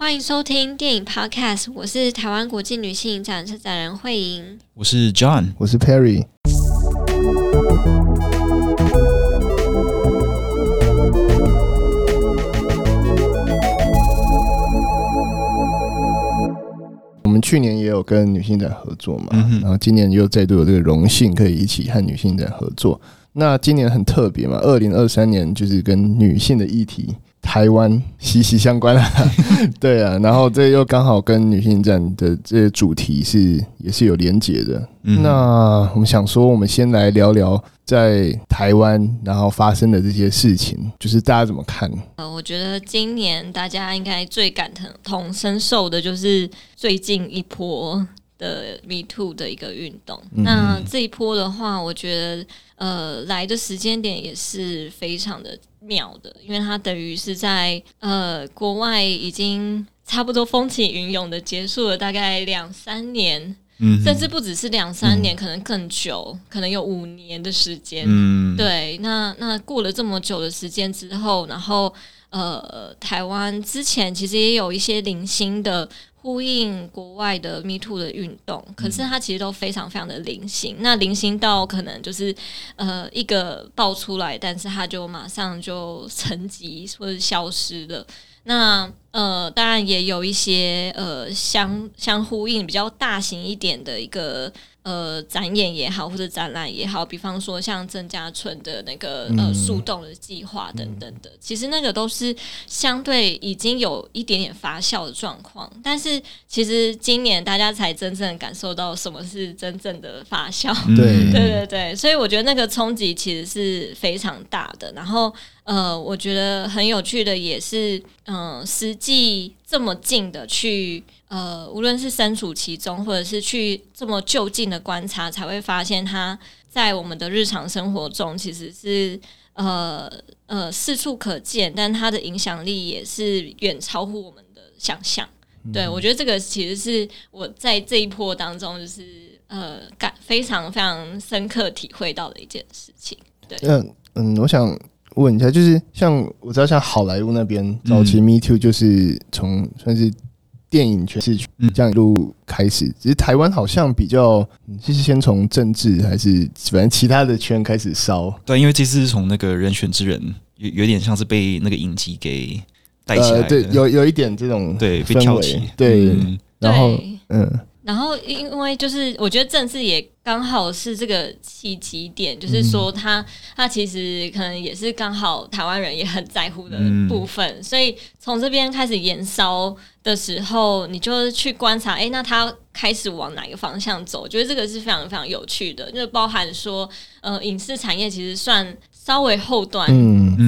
欢迎收听电影 Podcast，我是台湾国际女性影展策展人慧莹，我是 John，我是 Perry。我们去年也有跟女性展合作嘛，嗯、然后今年又再度有这个荣幸可以一起和女性展合作。那今年很特别嘛，二零二三年就是跟女性的议题。台湾息息相关啊，对啊，然后这又刚好跟女性影展的这些主题是也是有连结的。嗯、那我们想说，我们先来聊聊在台湾然后发生的这些事情，就是大家怎么看？呃，我觉得今年大家应该最感同身受的就是最近一波的 Me Too 的一个运动。嗯、那这一波的话，我觉得呃来的时间点也是非常的。妙的，因为它等于是在呃国外已经差不多风起云涌的结束了大概两三年，嗯，甚至不只是两三年，嗯、可能更久，可能有五年的时间。嗯，对，那那过了这么久的时间之后，然后呃台湾之前其实也有一些零星的。呼应国外的 Me Too 的运动，可是它其实都非常非常的零星。那零星到可能就是呃一个爆出来，但是它就马上就沉寂或者消失了。那呃当然也有一些呃相相呼应比较大型一点的一个。呃，展演也好，或者展览也好，比方说像郑家纯的那个呃树洞的计划等等的，嗯、其实那个都是相对已经有一点点发酵的状况。但是其实今年大家才真正感受到什么是真正的发酵。对对对对，所以我觉得那个冲击其实是非常大的。然后呃，我觉得很有趣的也是，嗯、呃，实际这么近的去。呃，无论是身处其中，或者是去这么就近的观察，才会发现它在我们的日常生活中其实是呃呃四处可见，但它的影响力也是远超乎我们的想象。嗯、对，我觉得这个其实是我在这一波当中，就是呃感非常非常深刻体会到的一件事情。对，嗯嗯，我想问一下，就是像我知道，像好莱坞那边早期 Me Too 就是从算是。电影圈是这样一路开始，只是台湾好像比较，其实先从政治还是反正其他的圈开始烧。对，因为这次是从那个人选之人，有有点像是被那个影集给带起来。呃、对，有有一点这种对被挑起。对，然后嗯。然后，因为就是我觉得政治也刚好是这个契机点，就是说他他其实可能也是刚好台湾人也很在乎的部分，所以从这边开始延烧的时候，你就去观察，哎，那他开始往哪个方向走？我觉得这个是非常非常有趣的，就包含说，呃，影视产业其实算稍微后段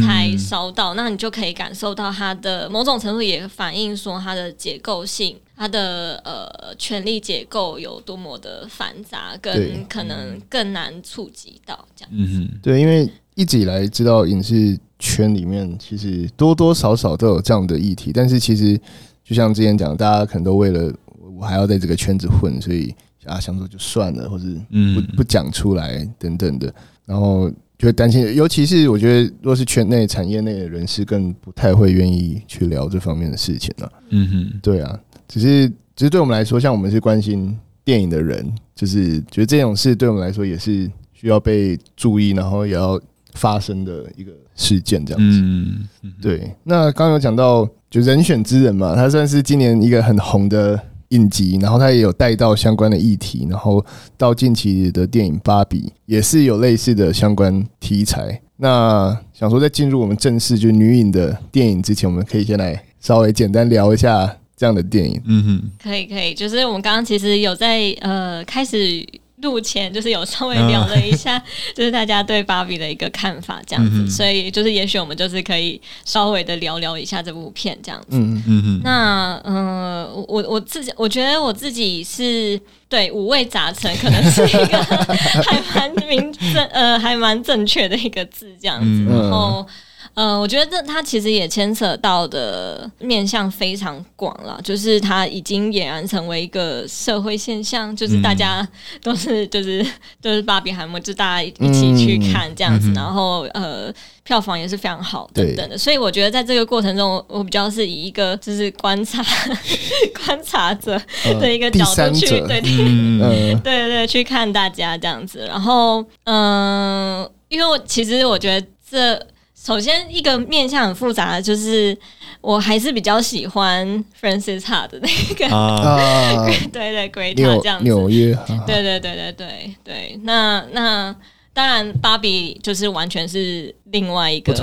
才烧到，那你就可以感受到它的某种程度也反映说它的结构性。它的呃权力结构有多么的繁杂，跟可能更难触及到这样。嗯哼，对，因为一直以来知道影视圈里面其实多多少少都有这样的议题，但是其实就像之前讲，大家可能都为了我还要在这个圈子混，所以啊想说就算了，或是不不讲出来等等的，然后就会担心，尤其是我觉得，若是圈内产业内的人士，更不太会愿意去聊这方面的事情了。嗯哼，对啊。只是，只是对我们来说，像我们是关心电影的人，就是觉得这种事对我们来说也是需要被注意，然后也要发生的一个事件，这样子。嗯，对。那刚刚有讲到，就人选之人嘛，他算是今年一个很红的影集，然后他也有带到相关的议题，然后到近期的电影《芭比》也是有类似的相关题材。那想说，在进入我们正式就女影的电影之前，我们可以先来稍微简单聊一下。这样的电影，嗯哼，可以可以，就是我们刚刚其实有在呃开始录前，就是有稍微聊了一下，就是大家对芭比的一个看法这样子，所以就是也许我们就是可以稍微的聊聊一下这部片这样子，嗯。嗯嗯。那嗯、呃，我我自己我觉得我自己是对五味杂陈，可能是一个 还蛮明正呃还蛮正确的一个字这样子，然后。呃，我觉得这它其实也牵扯到的面向非常广了，就是它已经俨然成为一个社会现象，就是大家都是就是就是芭比海默，就大家一起去看这样子，嗯、然后呃。票房也是非常好，等等的，所以我觉得在这个过程中，我比较是以一个就是观察 观察者的一个角度去，对对、嗯、对对对去看大家这样子。然后，嗯、呃，因为我其实我觉得这首先一个面向很复杂的，就是我还是比较喜欢 Francis Ha 的那个，啊、对对 Greta 这样子，纽约，对对对对对对，那那。当然，芭比就是完全是另外一个，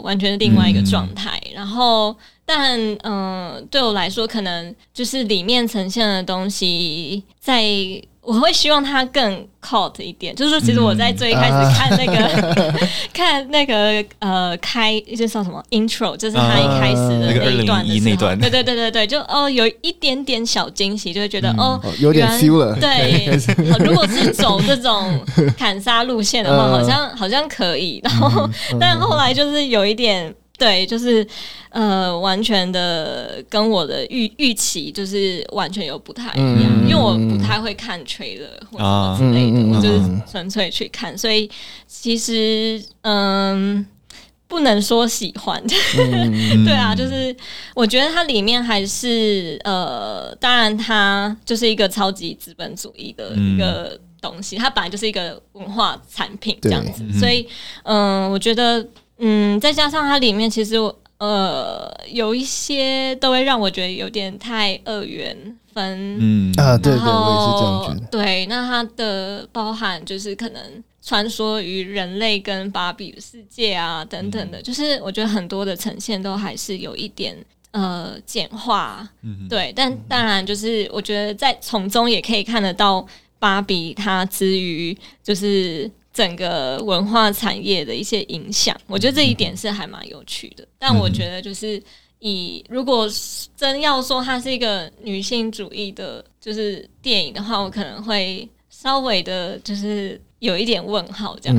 完全是另外一个状态。嗯、然后，但嗯、呃，对我来说，可能就是里面呈现的东西在。我会希望它更 cult 一点，就是说，其实我在最一开始 看那个、看那个呃开就叫什么 intro，就是他一开始的那一段的时候，啊那个、对对对对对，就哦有一点点小惊喜，就会觉得、嗯、哦有点 feel 了。对，如果是走这种砍杀路线的话，好像好像可以，然后、嗯、但后来就是有一点。对，就是呃，完全的跟我的预预期就是完全有不太一样，嗯、因为我不太会看 trailer 或者之类的，就是纯粹去看，所以其实嗯、呃，不能说喜欢，嗯、对啊，就是我觉得它里面还是呃，当然它就是一个超级资本主义的一个东西，它本来就是一个文化产品这样子，所以嗯、呃，我觉得。嗯，再加上它里面其实我呃有一些都会让我觉得有点太二元分，嗯啊，对对，我也是这样觉得。对，那它的包含就是可能穿梭于人类跟芭比的世界啊等等的，嗯、就是我觉得很多的呈现都还是有一点呃简化，嗯、对，但当然就是我觉得在从中也可以看得到芭比它之于就是。整个文化产业的一些影响，我觉得这一点是还蛮有趣的。但我觉得，就是以如果真要说它是一个女性主义的，就是电影的话，我可能会稍微的，就是有一点问号这样。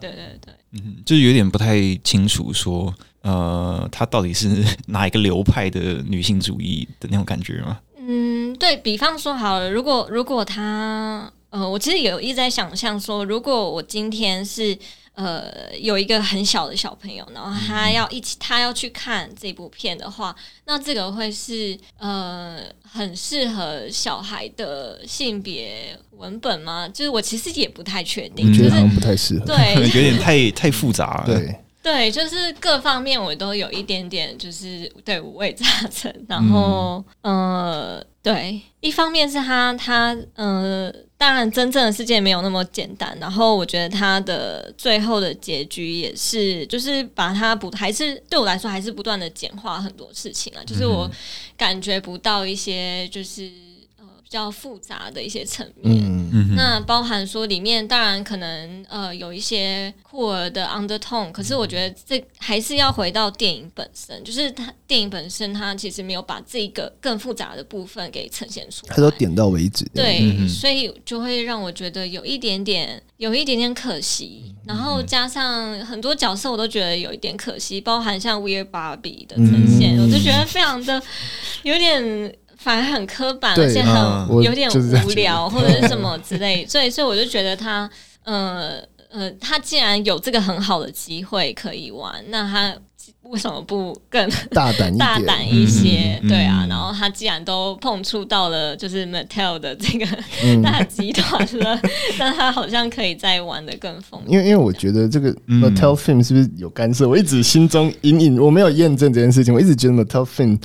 对对 对，嗯，就是有点不太清楚说，呃，它到底是哪一个流派的女性主义的那种感觉吗？嗯，对，比方说好了，如果如果他。呃，我其实有一直在想象说，如果我今天是呃有一个很小的小朋友，然后他要一起，他要去看这部片的话，那这个会是呃很适合小孩的性别文本吗？就是我其实也不太确定，觉得好像不太适合，对，有点太太复杂了，对。对，就是各方面我都有一点点，就是对五味杂陈。然后，嗯、呃，对，一方面是他，他，呃，当然真正的世界没有那么简单。然后，我觉得他的最后的结局也是，就是把它不，还是对我来说，还是不断的简化很多事情啊。就是我感觉不到一些，就是。比较复杂的一些层面，嗯。嗯、那包含说里面当然可能呃有一些酷儿的 undertone，可是我觉得这还是要回到电影本身，就是它电影本身它其实没有把这个更复杂的部分给呈现出来，它都点到为止，对，嗯、所以就会让我觉得有一点点有一点点可惜，然后加上很多角色我都觉得有一点可惜，包含像 Weird Barbie 的呈现，嗯、我就觉得非常的有点。反而很刻板，而且很有点无聊，或者是什么之类，所以所以我就觉得他，呃呃，他既然有这个很好的机会可以玩，那他为什么不更大胆大胆一些？嗯、对啊，然后他既然都碰触到了就是 Mattel 的这个大集团了，嗯、那他好像可以再玩的更疯。因为因为我觉得这个 Mattel Film 是不是有干涉？我一直心中隐隐，我没有验证这件事情，我一直觉得 Mattel Film。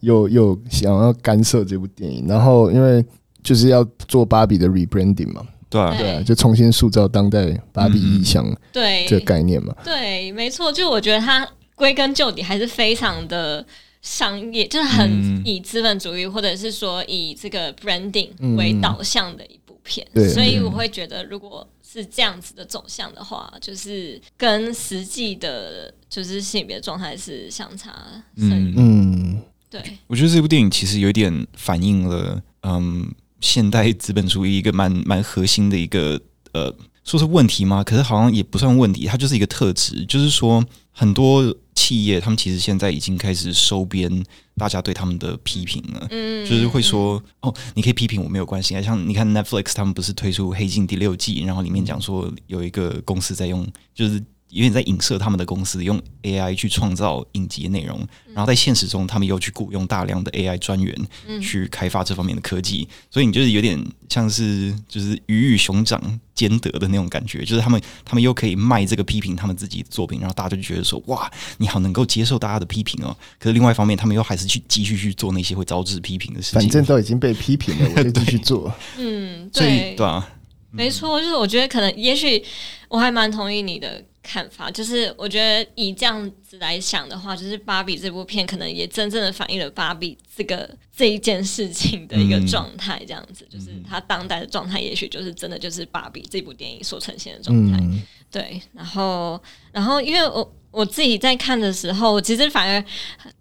有有想要干涉这部电影，然后因为就是要做芭比的 rebranding 嘛，对啊，对。啊，就重新塑造当代芭比意象，对。这个概念嘛，对，没错，就我觉得它归根究底还是非常的商业，就是很以资本主义或者是说以这个 branding 为导向的一部片，对，所以我会觉得如果是这样子的走向的话，就是跟实际的，就是性别状态是相差甚远，嗯。对，我觉得这部电影其实有点反映了，嗯，现代资本主义一个蛮蛮核心的一个呃说是问题吗？可是好像也不算问题，它就是一个特质，就是说很多企业他们其实现在已经开始收编大家对他们的批评了，嗯，就是会说哦，你可以批评我没有关系啊，像你看 Netflix 他们不是推出《黑镜》第六季，然后里面讲说有一个公司在用，就是。有点在影射他们的公司用 AI 去创造影集的内容，然后在现实中他们又去雇佣大量的 AI 专员去开发这方面的科技，所以你就是有点像是就是鱼与熊掌兼得的那种感觉，就是他们他们又可以卖这个批评他们自己的作品，然后大家就觉得说哇，你好能够接受大家的批评哦。可是另外一方面，他们又还是去继续去做那些会招致批评的事情。反正都已经被批评了，我就继续做。嗯，对，对啊，没错，就是我觉得可能也许我还蛮同意你的。看法就是，我觉得以这样子来想的话，就是《芭比》这部片可能也真正的反映了芭比这个这一件事情的一个状态。这样子，就是它当代的状态，也许就是真的就是芭比这部电影所呈现的状态。嗯、对，然后，然后，因为我我自己在看的时候，我其实反而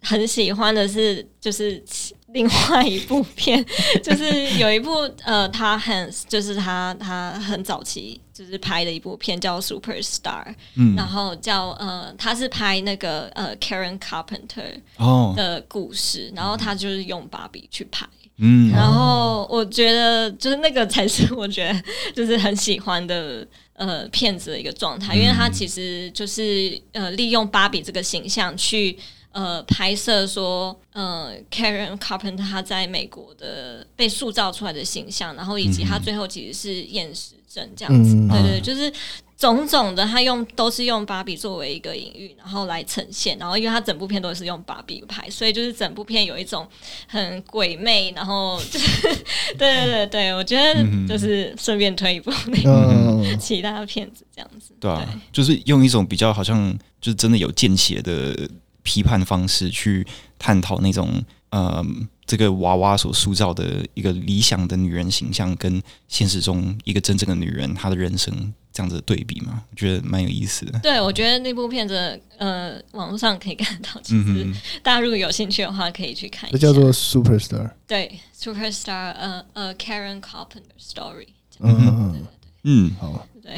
很喜欢的是，就是。另外一部片 就是有一部呃，他很就是他他很早期就是拍的一部片叫《Superstar》，嗯，然后叫呃，他是拍那个呃 Karen Carpenter 的故事，哦、然后他就是用芭比去拍，嗯，然后我觉得就是那个才是我觉得就是很喜欢的呃片子的一个状态，因为他其实就是呃利用芭比这个形象去。呃，拍摄说，呃，Karen Carpenter 他在美国的被塑造出来的形象，然后以及他最后其实是厌食症这样子，嗯、对，对对，就是种种的，他用都是用芭比作为一个隐喻，然后来呈现，然后因为他整部片都是用芭比拍，所以就是整部片有一种很鬼魅，然后就是，对对对对，我觉得就是顺便推一部那个 其他的片子这样子，对啊，就是用一种比较好像就是真的有见血的。批判方式去探讨那种呃，这个娃娃所塑造的一个理想的女人形象，跟现实中一个真正的女人她的人生这样子的对比嘛，我觉得蛮有意思的。对，我觉得那部片子呃，网络上可以看到，其实大家如果有兴趣的话，可以去看一下。这叫做 Superstar。对，Superstar，呃呃，Karen Carpenter Story。嗯嗯，好。对，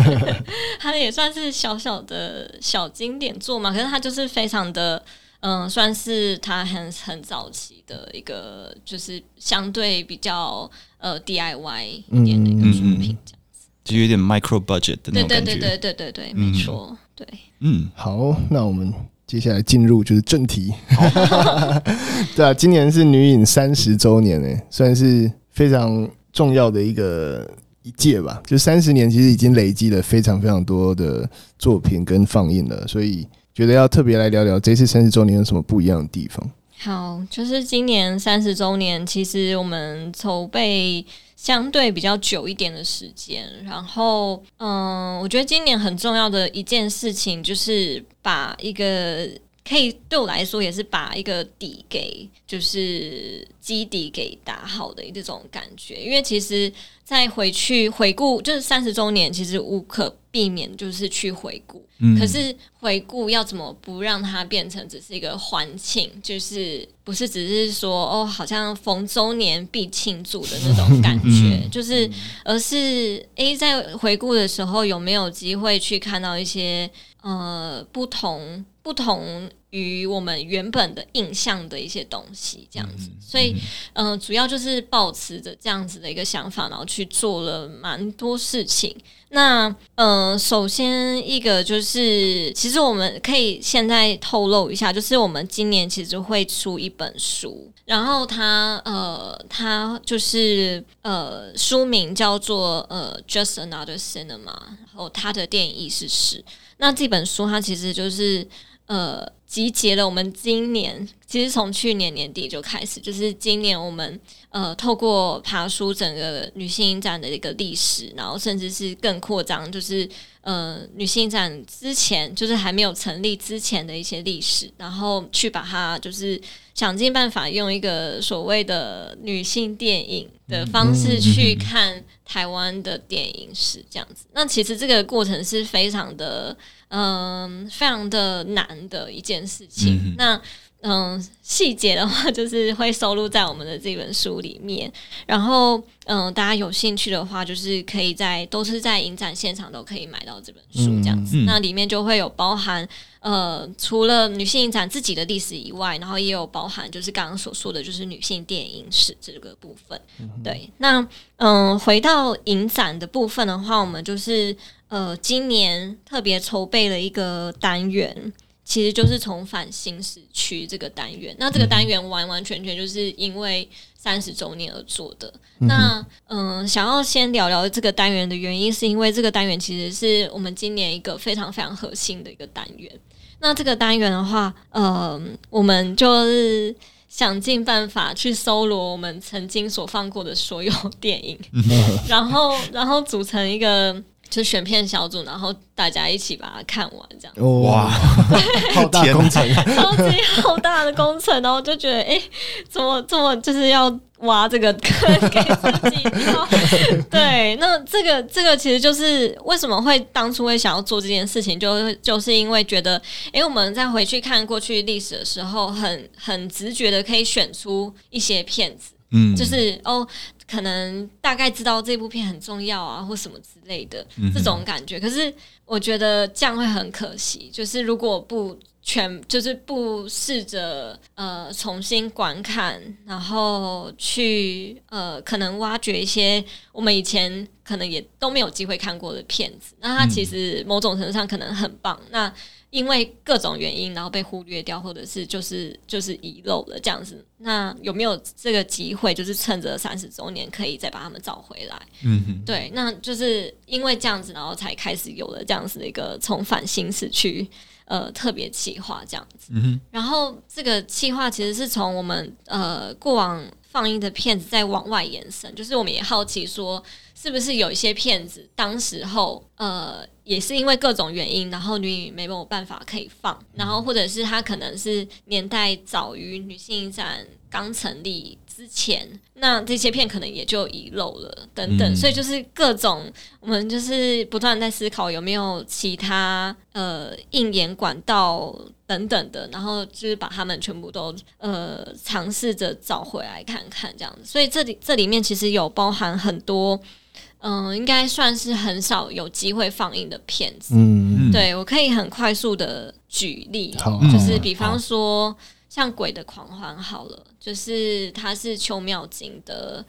它也算是小小的小经典作嘛，可是它就是非常的，嗯、呃，算是它很很早期的一个，就是相对比较呃 DIY 一点的一个作品，这样子，就有点 micro budget 的那种感觉，对对对对对对对，没错，对，嗯，好，那我们接下来进入就是正题，对啊，今年是女影三十周年诶，算是非常重要的一个。一届吧，就三十年，其实已经累积了非常非常多的作品跟放映了，所以觉得要特别来聊聊这次三十周年有什么不一样的地方。好，就是今年三十周年，其实我们筹备相对比较久一点的时间，然后，嗯，我觉得今年很重要的一件事情就是把一个。可以对我来说也是把一个底给，就是基底给打好的这种感觉。因为其实再回去回顾，就是三十周年，其实无可避免就是去回顾。嗯。可是回顾要怎么不让它变成只是一个欢庆，就是不是只是说哦，好像逢周年必庆祝的那种感觉，嗯、就是而是诶，在回顾的时候有没有机会去看到一些呃不同。不同于我们原本的印象的一些东西，这样子，所以，嗯、呃，主要就是保持着这样子的一个想法，然后去做了蛮多事情。那，呃，首先一个就是，其实我们可以现在透露一下，就是我们今年其实会出一本书，然后它，呃，它就是，呃，书名叫做呃，Just Another Cinema，然后它的电影意思是，那这本书它其实就是。呃，集结了我们今年，其实从去年年底就开始，就是今年我们呃透过爬书整个女性影展的一个历史，然后甚至是更扩张，就是呃女性影展之前就是还没有成立之前的一些历史，然后去把它就是想尽办法用一个所谓的女性电影的方式去看台湾的电影史，这样子。那其实这个过程是非常的。嗯，非常的难的一件事情。嗯、那嗯，细节的话就是会收录在我们的这本书里面。然后，嗯，大家有兴趣的话，就是可以在都是在影展现场都可以买到这本书这样子。嗯、那里面就会有包含，呃，除了女性影展自己的历史以外，然后也有包含就是刚刚所说的就是女性电影史这个部分。嗯、对，那嗯，回到影展的部分的话，我们就是呃，今年特别筹备了一个单元。其实就是重返新市区这个单元，那这个单元完完全全就是因为三十周年而做的。嗯、那嗯，想要先聊聊这个单元的原因，是因为这个单元其实是我们今年一个非常非常核心的一个单元。那这个单元的话，呃，我们就是想尽办法去搜罗我们曾经所放过的所有 电影，然后然后组成一个。就选片小组，然后大家一起把它看完，这样。哇，好大工程，超级好大的工程，然后就觉得，哎、欸，怎么这么就是要挖这个坑给自己？对，那这个这个其实就是为什么会当初会想要做这件事情，就就是因为觉得，哎、欸，我们在回去看过去历史的时候，很很直觉的可以选出一些片子，嗯，就是哦。可能大概知道这部片很重要啊，或什么之类的这种感觉。可是我觉得这样会很可惜，就是如果不全，就是不试着呃重新观看，然后去呃可能挖掘一些我们以前可能也都没有机会看过的片子，那它其实某种程度上可能很棒。那因为各种原因，然后被忽略掉，或者是就是就是遗漏了这样子。那有没有这个机会，就是趁着三十周年，可以再把他们找回来？嗯哼，对，那就是因为这样子，然后才开始有了这样子的一个重返新市区呃特别企划这样子。嗯哼，然后这个企划其实是从我们呃过往放映的片子再往外延伸，就是我们也好奇说。是不是有一些骗子，当时候呃也是因为各种原因，然后女影没有办法可以放，然后或者是他可能是年代早于女性影展刚成立之前，那这些片可能也就遗漏了等等，嗯、所以就是各种我们就是不断在思考有没有其他呃应演管道等等的，然后就是把他们全部都呃尝试着找回来看看这样子，所以这里这里面其实有包含很多。嗯，应该算是很少有机会放映的片子。嗯，对，我可以很快速的举例，嗯、就是比方说像《鬼的狂欢》好了，就是它是邱妙津的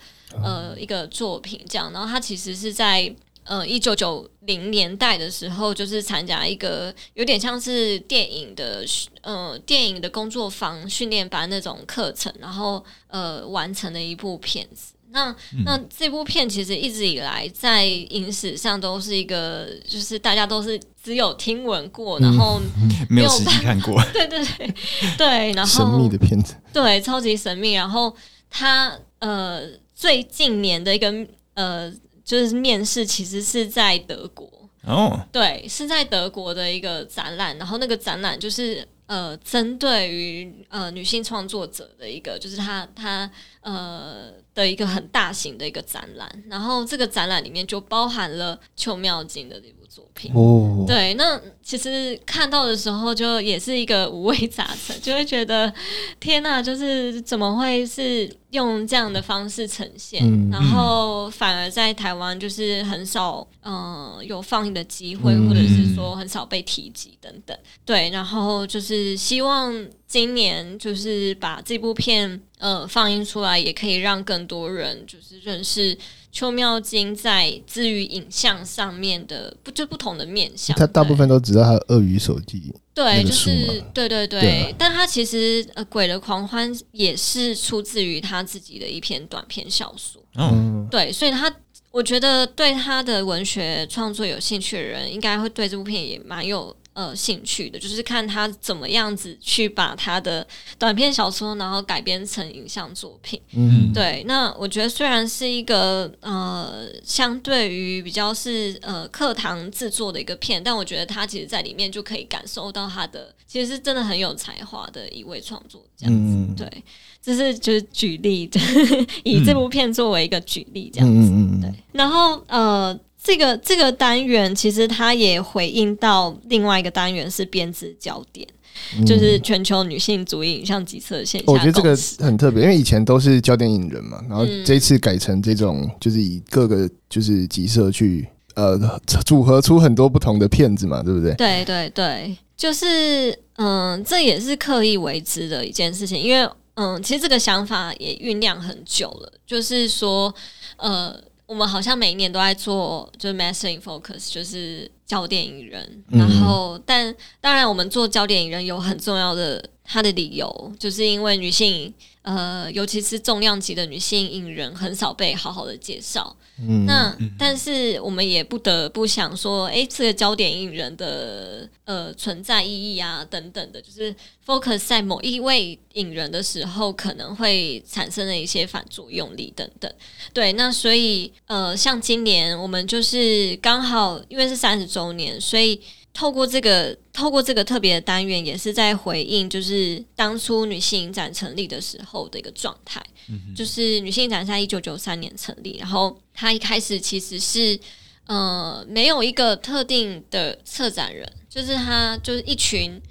呃一个作品，这样。然后它其实是在呃一九九零年代的时候，就是参加一个有点像是电影的呃电影的工作坊训练班那种课程，然后呃完成的一部片子。那那这部片其实一直以来在影史上都是一个，就是大家都是只有听闻过，然后没有实际看过。对对对对，然后神秘的片子，对，超级神秘。然后他呃，最近年的一个呃，就是面试，其实是在德国哦，对，是在德国的一个展览。然后那个展览就是。呃，针对于呃女性创作者的一个，就是她她呃的一个很大型的一个展览，然后这个展览里面就包含了邱妙静的作品。哦，对，那其实看到的时候就也是一个五味杂陈，就会觉得天哪，就是怎么会是用这样的方式呈现，嗯、然后反而在台湾就是很少嗯、呃、有放映的机会，或者是说很少被提及等等。对，然后就。是希望今年就是把这部片呃放映出来，也可以让更多人就是认识邱妙金在至于影像上面的不就不同的面向。他大部分都知道他的鳄鱼手记，对，就是对对对，但他其实呃《鬼的狂欢》也是出自于他自己的一篇短篇小说，嗯，对，所以他我觉得对他的文学创作有兴趣的人，应该会对这部片也蛮有。呃，兴趣的就是看他怎么样子去把他的短篇小说，然后改编成影像作品。嗯，对。那我觉得虽然是一个呃，相对于比较是呃课堂制作的一个片，但我觉得他其实在里面就可以感受到他的其实是真的很有才华的一位创作这样子。嗯、对，这是就是举例，以这部片作为一个举例这样子。嗯、对，然后呃。这个这个单元其实它也回应到另外一个单元是编织焦点，就是全球女性主义影像集册线下。我觉得这个很特别，因为以前都是焦点影人嘛，然后这一次改成这种，就是以各个就是集社去呃组合出很多不同的片子嘛，对不对？对对对，就是嗯，这也是刻意为之的一件事情，因为嗯，其实这个想法也酝酿很久了，就是说呃。我们好像每一年都在做，就是 Master in Focus，就是焦点影人。然后，但当然，我们做焦点影人有很重要的它的理由，就是因为女性。呃，尤其是重量级的女性影人很少被好好的介绍。嗯，那但是我们也不得不想说，哎、欸，这个焦点引人的呃存在意义啊，等等的，就是 focus 在某一位影人的时候，可能会产生的一些反作用力等等。对，那所以呃，像今年我们就是刚好因为是三十周年，所以。透过这个，透过这个特别的单元，也是在回应，就是当初女性影展成立的时候的一个状态。嗯、就是女性影展在一九九三年成立，然后它一开始其实是呃没有一个特定的策展人，就是它就是一群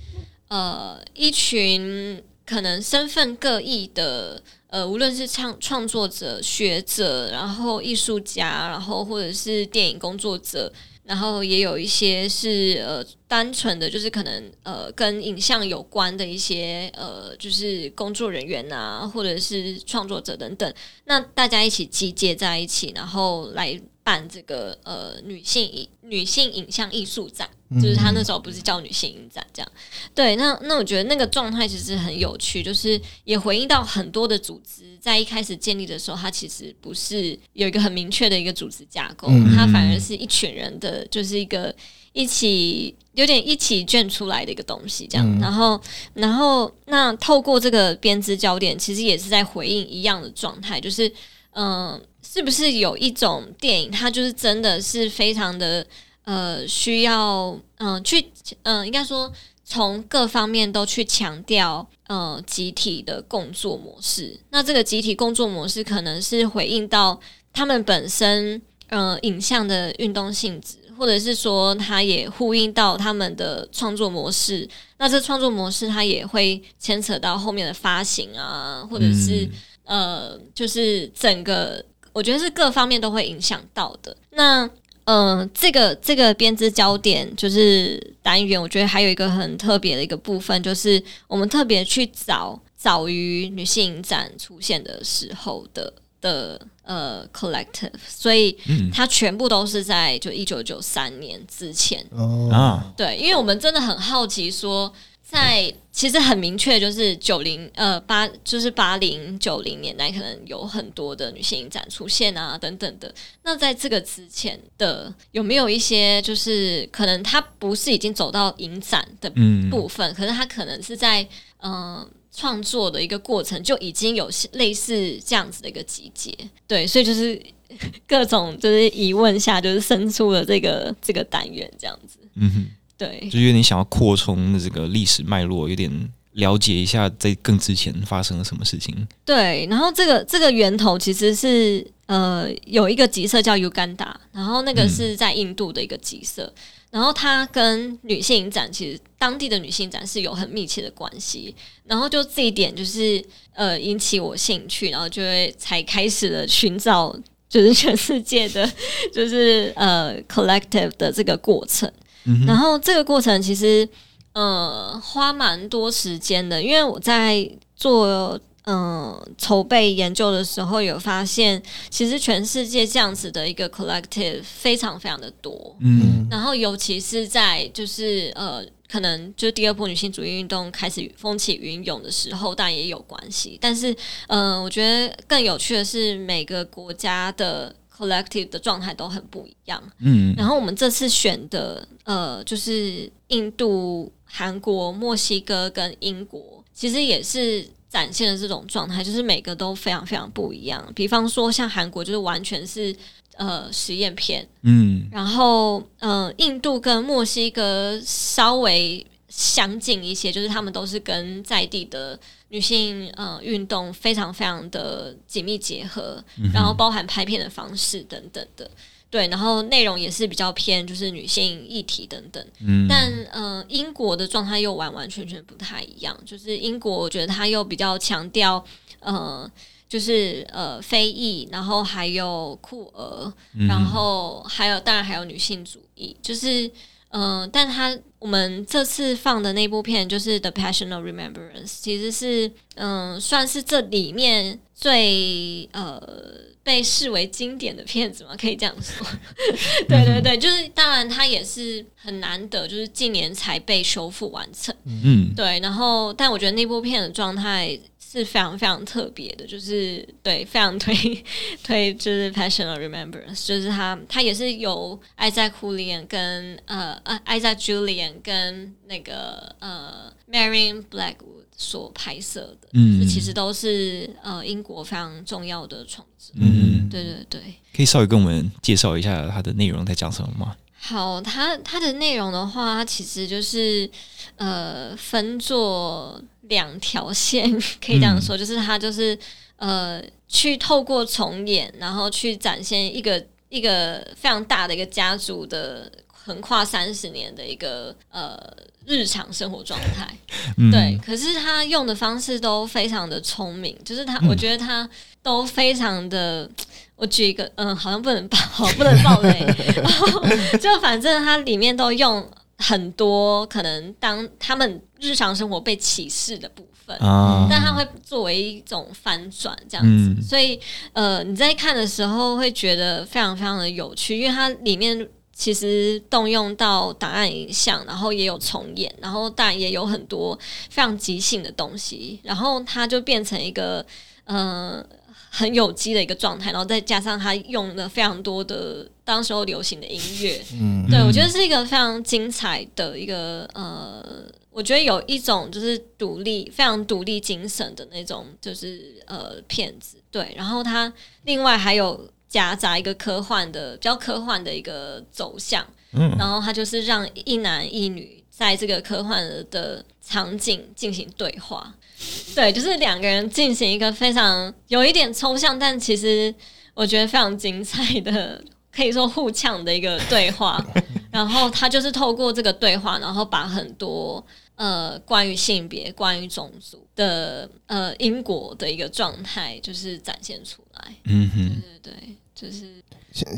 呃一群可能身份各异的呃，无论是创创作者、学者，然后艺术家，然后或者是电影工作者。然后也有一些是呃单纯的，就是可能呃跟影像有关的一些呃就是工作人员呐，或者是创作者等等，那大家一起集结在一起，然后来办这个呃女性影女性影像艺术展。就是他那时候不是叫女性影展这样，对，那那我觉得那个状态其实很有趣，就是也回应到很多的组织在一开始建立的时候，它其实不是有一个很明确的一个组织架构，它反而是一群人的，就是一个一起有点一起卷出来的一个东西这样，然后然后那透过这个编织焦点，其实也是在回应一样的状态，就是嗯、呃，是不是有一种电影，它就是真的是非常的。呃，需要嗯、呃、去嗯、呃，应该说从各方面都去强调呃集体的工作模式。那这个集体工作模式可能是回应到他们本身呃影像的运动性质，或者是说它也呼应到他们的创作模式。那这创作模式它也会牵扯到后面的发行啊，或者是、嗯、呃，就是整个我觉得是各方面都会影响到的。那嗯、呃，这个这个编织焦点就是单元，我觉得还有一个很特别的一个部分，就是我们特别去找早于女性影展出现的时候的的呃 collective，所以它全部都是在就一九九三年之前。啊，嗯、对，因为我们真的很好奇说。在其实很明确，就是九零呃八，就是八零九零年代，可能有很多的女性影展出现啊，等等的。那在这个之前的有没有一些，就是可能它不是已经走到影展的部分，嗯、可是它可能是在嗯创作的一个过程就已经有类似这样子的一个集结。对，所以就是各种就是疑问下，就是生出了这个这个单元这样子。嗯哼。对，就有点想要扩充这个历史脉络，有点了解一下在更之前发生了什么事情。对，然后这个这个源头其实是呃有一个集社叫 Uganda，然后那个是在印度的一个集社，嗯、然后它跟女性影展其实当地的女性展是有很密切的关系，然后就这一点就是呃引起我兴趣，然后就会才开始了寻找就是全世界的 就是呃 collective 的这个过程。然后这个过程其实，呃，花蛮多时间的，因为我在做嗯筹备研究的时候，有发现，其实全世界这样子的一个 collective 非常非常的多，嗯，然后尤其是在就是呃，可能就第二波女性主义运动开始风起云涌的时候，当然也有关系，但是嗯、呃，我觉得更有趣的是每个国家的。Collective 的状态都很不一样，嗯，然后我们这次选的，呃，就是印度、韩国、墨西哥跟英国，其实也是展现了这种状态，就是每个都非常非常不一样。比方说，像韩国就是完全是呃实验片，嗯，然后呃，印度跟墨西哥稍微相近一些，就是他们都是跟在地的。女性呃运动非常非常的紧密结合，嗯、然后包含拍片的方式等等的，对，然后内容也是比较偏就是女性议题等等。嗯，但呃，英国的状态又完完全全不太一样，就是英国我觉得它又比较强调呃。就是呃，非裔，然后还有酷儿，然后还有当然还有女性主义，就是嗯、呃，但他我们这次放的那部片就是《The Passion of Remembrance》，其实是嗯、呃，算是这里面最呃被视为经典的片子嘛，可以这样说。对对对，就是当然它也是很难得，就是近年才被修复完成。嗯，对，然后但我觉得那部片的状态。是非常非常特别的，就是对，非常推推，就是《Passion of Remembrance》，就是他他也是由艾在库利安跟呃呃艾在 Julian 跟那个呃 Marion Blackwood 所拍摄的，嗯，其实都是呃英国非常重要的创作，嗯，对对对，可以稍微跟我们介绍一下它的内容在讲什么吗？好，它它的内容的话，它其实就是呃分作。两条线 可以这样说，嗯、就是他就是呃，去透过重演，然后去展现一个一个非常大的一个家族的横跨三十年的一个呃日常生活状态。嗯、对，可是他用的方式都非常的聪明，就是他，嗯、我觉得他都非常的。我举一个，嗯，好像不能爆，好 不能爆雷，就反正他里面都用。很多可能当他们日常生活被歧视的部分，啊、但他会作为一种翻转这样子，嗯、所以呃你在看的时候会觉得非常非常的有趣，因为它里面其实动用到档案影像，然后也有重演，然后当然也有很多非常即兴的东西，然后它就变成一个呃。很有机的一个状态，然后再加上他用了非常多的当时候流行的音乐，嗯，对，我觉得是一个非常精彩的一个呃，我觉得有一种就是独立、非常独立精神的那种，就是呃片子，对。然后他另外还有夹杂一个科幻的、比较科幻的一个走向，嗯，然后他就是让一男一女在这个科幻的场景进行对话。对，就是两个人进行一个非常有一点抽象，但其实我觉得非常精彩的，可以说互呛的一个对话。然后他就是透过这个对话，然后把很多呃关于性别、关于种族的呃因果的一个状态，就是展现出来。嗯哼，对对对，就是像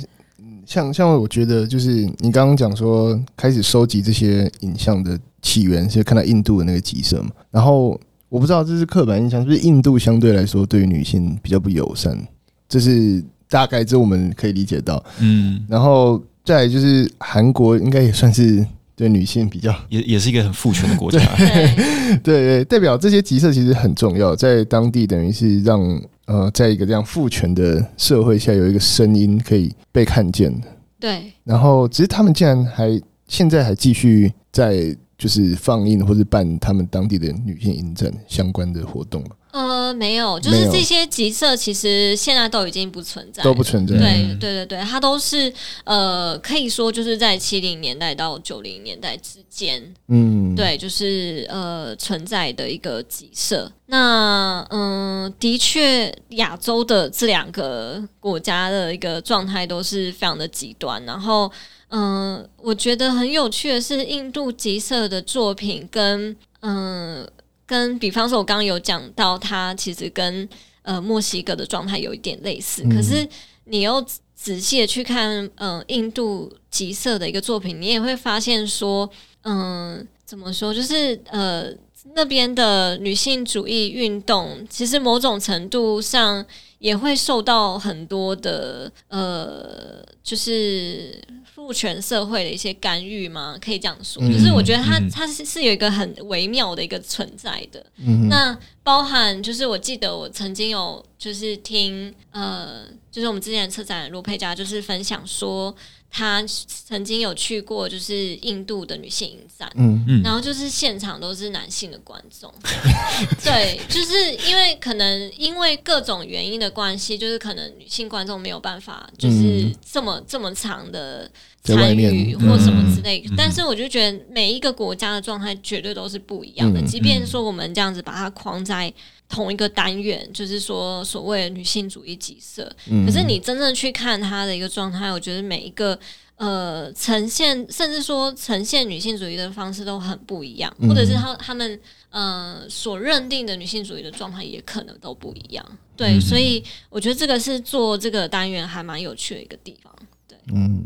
像像我觉得，就是你刚刚讲说开始收集这些影像的起源，是看到印度的那个集社嘛，然后。我不知道这是刻板印象，是不是印度相对来说对于女性比较不友善？这是大概这我们可以理解到。嗯，然后再来就是韩国应该也算是对女性比较也也是一个很父权的国家。对对对，代表这些集社其实很重要，在当地等于是让呃，在一个这样父权的社会下有一个声音可以被看见。对。然后只是他们竟然还现在还继续在。就是放映或者办他们当地的女性影展相关的活动。呃，没有，就是这些集社其实现在都已经不存在，都不存在。对对对对，它都是呃，可以说就是在七零年代到九零年代之间，嗯，对，就是呃存在的一个集社。那嗯、呃，的确，亚洲的这两个国家的一个状态都是非常的极端，然后。嗯，我觉得很有趣的是，印度集社的作品跟嗯，跟比方说，我刚刚有讲到，它其实跟呃墨西哥的状态有一点类似。嗯、可是你又仔细的去看，嗯，印度极色的一个作品，你也会发现说，嗯，怎么说，就是呃，那边的女性主义运动，其实某种程度上也会受到很多的呃，就是。父权社会的一些干预吗？可以这样说，嗯、就是我觉得它它是是有一个很微妙的一个存在的。嗯、那包含就是我记得我曾经有就是听呃，就是我们之前的策展人陆佩佳就是分享说。他曾经有去过，就是印度的女性影展，嗯。嗯，然后就是现场都是男性的观众，对，就是因为可能因为各种原因的关系，就是可能女性观众没有办法，就是这么这么长的参与或什么之类。但是我就觉得每一个国家的状态绝对都是不一样的，即便说我们这样子把它框在。同一个单元，就是说所谓的女性主义集社。嗯、可是你真正去看它的一个状态，我觉得每一个呃呈现，甚至说呈现女性主义的方式都很不一样，或者是他他们呃所认定的女性主义的状态也可能都不一样。对，嗯、所以我觉得这个是做这个单元还蛮有趣的一个地方。对，嗯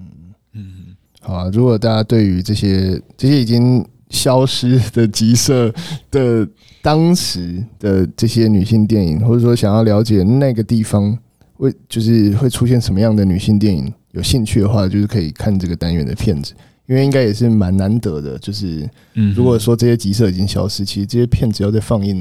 嗯，好啊。如果大家对于这些这些已经消失的集社的当时的这些女性电影，或者说想要了解那个地方会就是会出现什么样的女性电影，有兴趣的话，就是可以看这个单元的片子，因为应该也是蛮难得的。就是，如果说这些集社已经消失，其实这些片子要再放映，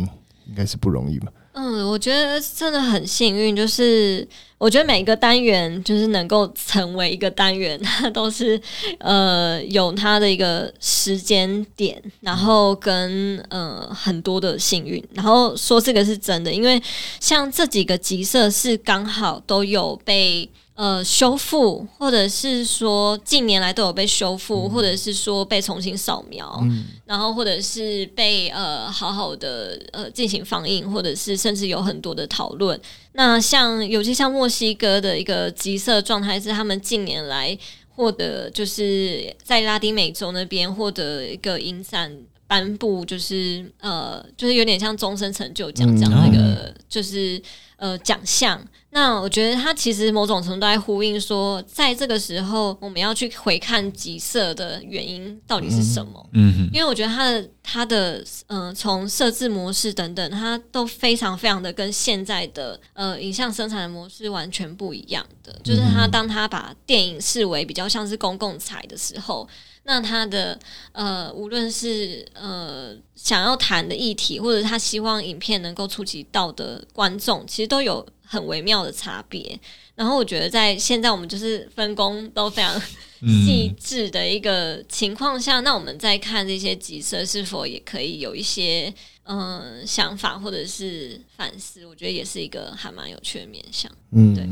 应该是不容易嘛。嗯，我觉得真的很幸运，就是我觉得每一个单元就是能够成为一个单元，它都是呃有它的一个时间点，然后跟呃很多的幸运，然后说这个是真的，因为像这几个集社是刚好都有被。呃，修复，或者是说近年来都有被修复，或者是说被重新扫描，嗯、然后或者是被呃好好的呃进行放映，或者是甚至有很多的讨论。那像尤其像墨西哥的一个集色状态是，他们近年来获得就是在拉丁美洲那边获得一个影展颁布，就是呃就是有点像终身成就奖这样的一个就是。呃，奖项。那我觉得它其实某种程度在呼应说，在这个时候我们要去回看集色的原因到底是什么？因为我觉得它的它的呃，从设置模式等等，它都非常非常的跟现在的呃影像生产的模式完全不一样的。就是它当它把电影视为比较像是公共财的时候。那他的呃，无论是呃想要谈的议题，或者他希望影片能够触及到的观众，其实都有很微妙的差别。然后我觉得在现在我们就是分工都非常细致的一个情况下，嗯、那我们在看这些集社是否也可以有一些嗯、呃、想法或者是反思？我觉得也是一个还蛮有趣的面向。嗯，对，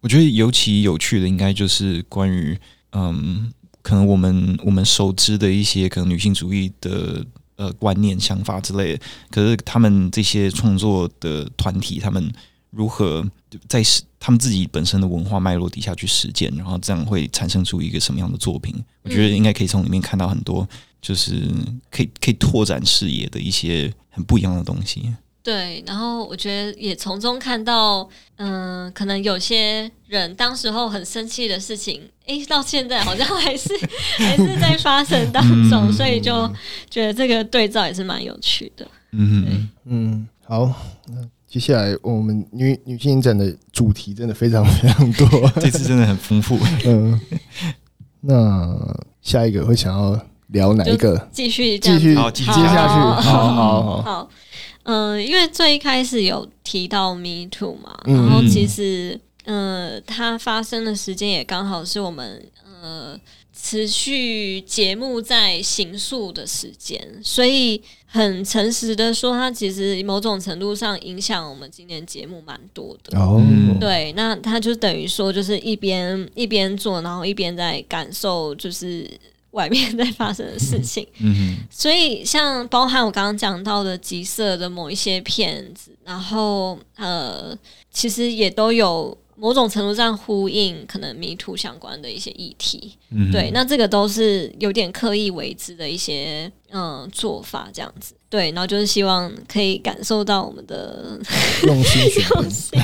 我觉得尤其有趣的应该就是关于嗯。可能我们我们熟知的一些可能女性主义的呃观念、想法之类的，可是他们这些创作的团体，他们如何在他们自己本身的文化脉络底下去实践，然后这样会产生出一个什么样的作品？我觉得应该可以从里面看到很多，就是可以可以拓展视野的一些很不一样的东西。对，然后我觉得也从中看到，嗯、呃，可能有些人当时候很生气的事情，诶，到现在好像还是还是在发生当中，所以就觉得这个对照也是蛮有趣的。嗯对嗯，好，那接下来我们女女性影展的主题真的非常非常多，这次真的很丰富。嗯，那下一个会想要聊哪一个？继续继续接下去，好好好。好好嗯、呃，因为最一开始有提到 Me Too 嘛，然后其实，呃，它发生的时间也刚好是我们呃持续节目在形塑的时间，所以很诚实的说，它其实某种程度上影响我们今年节目蛮多的。哦，对，那它就等于说，就是一边一边做，然后一边在感受，就是。外面在发生的事情，所以像包含我刚刚讲到的集色的某一些片子，然后呃，其实也都有某种程度上呼应可能迷途相关的一些议题，嗯，对，那这个都是有点刻意为之的一些嗯、呃、做法，这样子，对，然后就是希望可以感受到我们的用心，用心，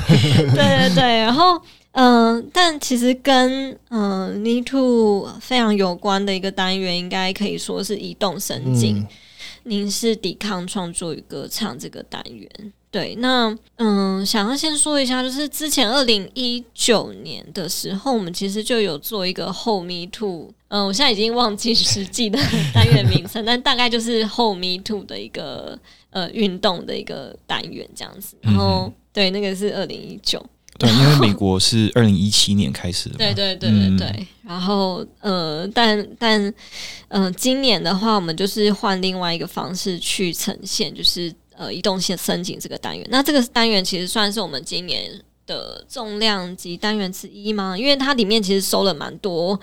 对对对，然后。嗯、呃，但其实跟嗯、呃、Me Too 非常有关的一个单元，应该可以说是移动神经，凝视、嗯、抵抗、创作与歌唱这个单元。对，那嗯、呃，想要先说一下，就是之前二零一九年的时候，我们其实就有做一个后 Me Too，嗯、呃，我现在已经忘记实际的 单元名称，但大概就是后 Me Too 的一个呃运动的一个单元这样子。然后，嗯、对，那个是二零一九。对，因为美国是二零一七年开始的。对对对对对。嗯、然后呃，但但嗯、呃，今年的话，我们就是换另外一个方式去呈现，就是呃，移动性申请这个单元。那这个单元其实算是我们今年的重量级单元之一吗？因为它里面其实收了蛮多，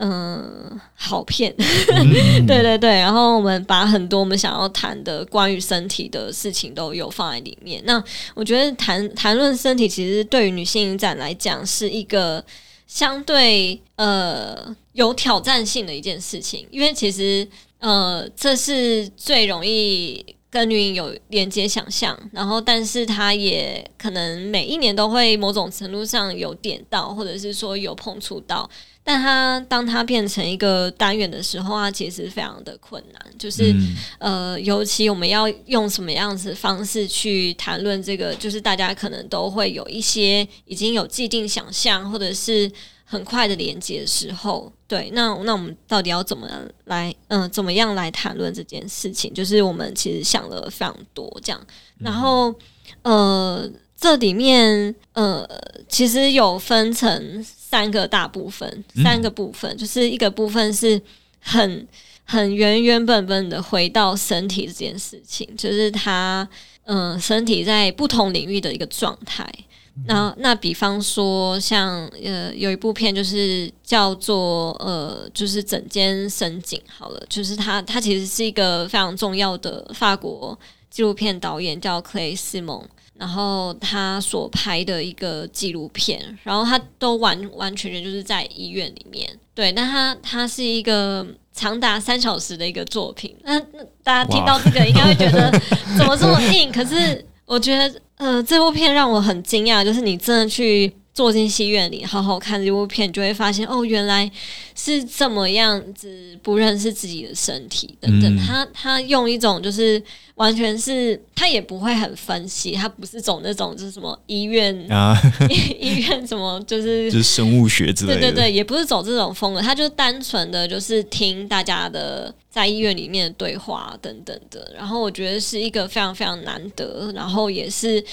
嗯、呃，好片，嗯、对对对。然后我们把很多我们想要谈的关于身体的事情都有放在里面。那我觉得谈谈论身体，其实对于女性影展来讲是一个相对呃有挑战性的一件事情，因为其实呃这是最容易。跟女影有连接想象，然后但是它也可能每一年都会某种程度上有点到，或者是说有碰触到，但它当它变成一个单元的时候，它其实非常的困难，就是、嗯、呃，尤其我们要用什么样子的方式去谈论这个，就是大家可能都会有一些已经有既定想象，或者是。很快的连接的时候，对，那那我们到底要怎么来，嗯、呃，怎么样来谈论这件事情？就是我们其实想了非常多这样，然后呃，这里面呃，其实有分成三个大部分，三个部分，就是一个部分是很很原原本本的回到身体这件事情，就是他嗯、呃，身体在不同领域的一个状态。那那比方说像呃有一部片就是叫做呃就是整间深井好了，就是他他其实是一个非常重要的法国纪录片导演叫克雷斯蒙，然后他所拍的一个纪录片，然后他都完完全全就是在医院里面，对，那他他是一个长达三小时的一个作品，那大家听到这个应该会觉得 怎么这么硬？可是我觉得。呃，这部片让我很惊讶，就是你真的去坐进戏院里好好看这部片，就会发现哦，原来是这么样子，不认识自己的身体等等。嗯、他他用一种就是完全是他也不会很分析，他不是走那种就是什么医院啊医，医院什么就是就是生物学之类的，对对对，也不是走这种风格，他就单纯的就是听大家的。在医院里面的对话等等的，然后我觉得是一个非常非常难得，然后也是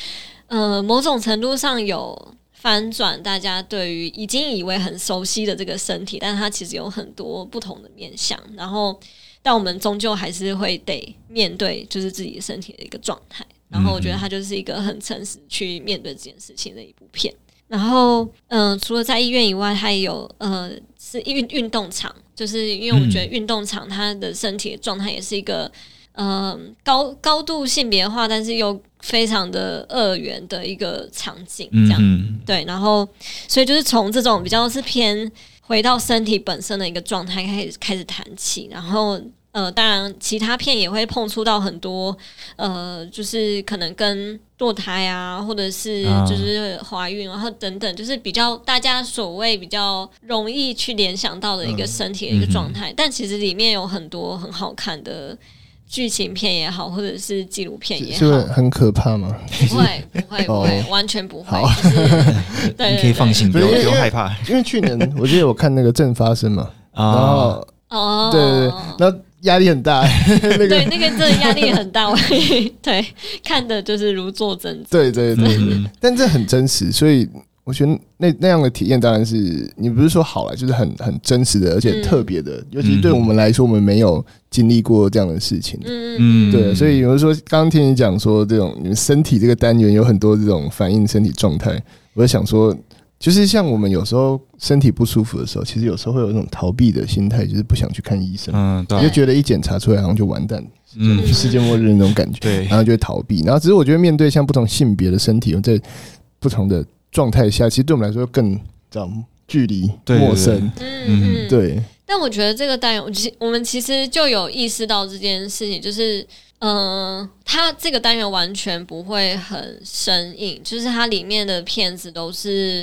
呃某种程度上有翻转大家对于已经以为很熟悉的这个身体，但是它其实有很多不同的面向，然后但我们终究还是会得面对就是自己身体的一个状态，然后我觉得它就是一个很诚实去面对这件事情的一部片。然后嗯、除了在医院以外，它也有呃是运运动场。就是因为我觉得运动场他的身体的状态也是一个，呃，高高度性别化，但是又非常的二元的一个场景，这样、嗯、对。然后，所以就是从这种比较是偏回到身体本身的一个状态开始开始谈起，然后。呃，当然，其他片也会碰触到很多，呃，就是可能跟堕胎啊，或者是就是怀孕，然后等等，就是比较大家所谓比较容易去联想到的一个身体的一个状态。嗯嗯、但其实里面有很多很好看的剧情片也好，或者是纪录片也好，是很可怕吗？不会，不会，不会，完全不会。好，对，你可以放心，不用不用害怕。因为去年 我记得我看那个正发生嘛，然后哦，对对对，那。压力很大，那个、对，那个真的压力很大。我对看的就是如坐针毡。对对对对，嗯、但这很真实，所以我觉得那那样的体验当然是你不是说好了，就是很很真实的，而且特别的。嗯、尤其对我们来说，我们没有经历过这样的事情。嗯嗯，对，所以有的说刚刚听你讲说，这种你们身体这个单元有很多这种反映身体状态，我就想说。就是像我们有时候身体不舒服的时候，其实有时候会有一种逃避的心态，就是不想去看医生，嗯，对，就觉得一检查出来好像就完蛋，嗯，世界末日那种感觉，对，然后就会逃避。然后只是我觉得面对像不同性别的身体，在不同的状态下，其实对我们来说更这样距离陌生，嗯，对。但我觉得这个单元，我其我们其实就有意识到这件事情，就是。嗯、呃，它这个单元完全不会很生硬，就是它里面的片子都是，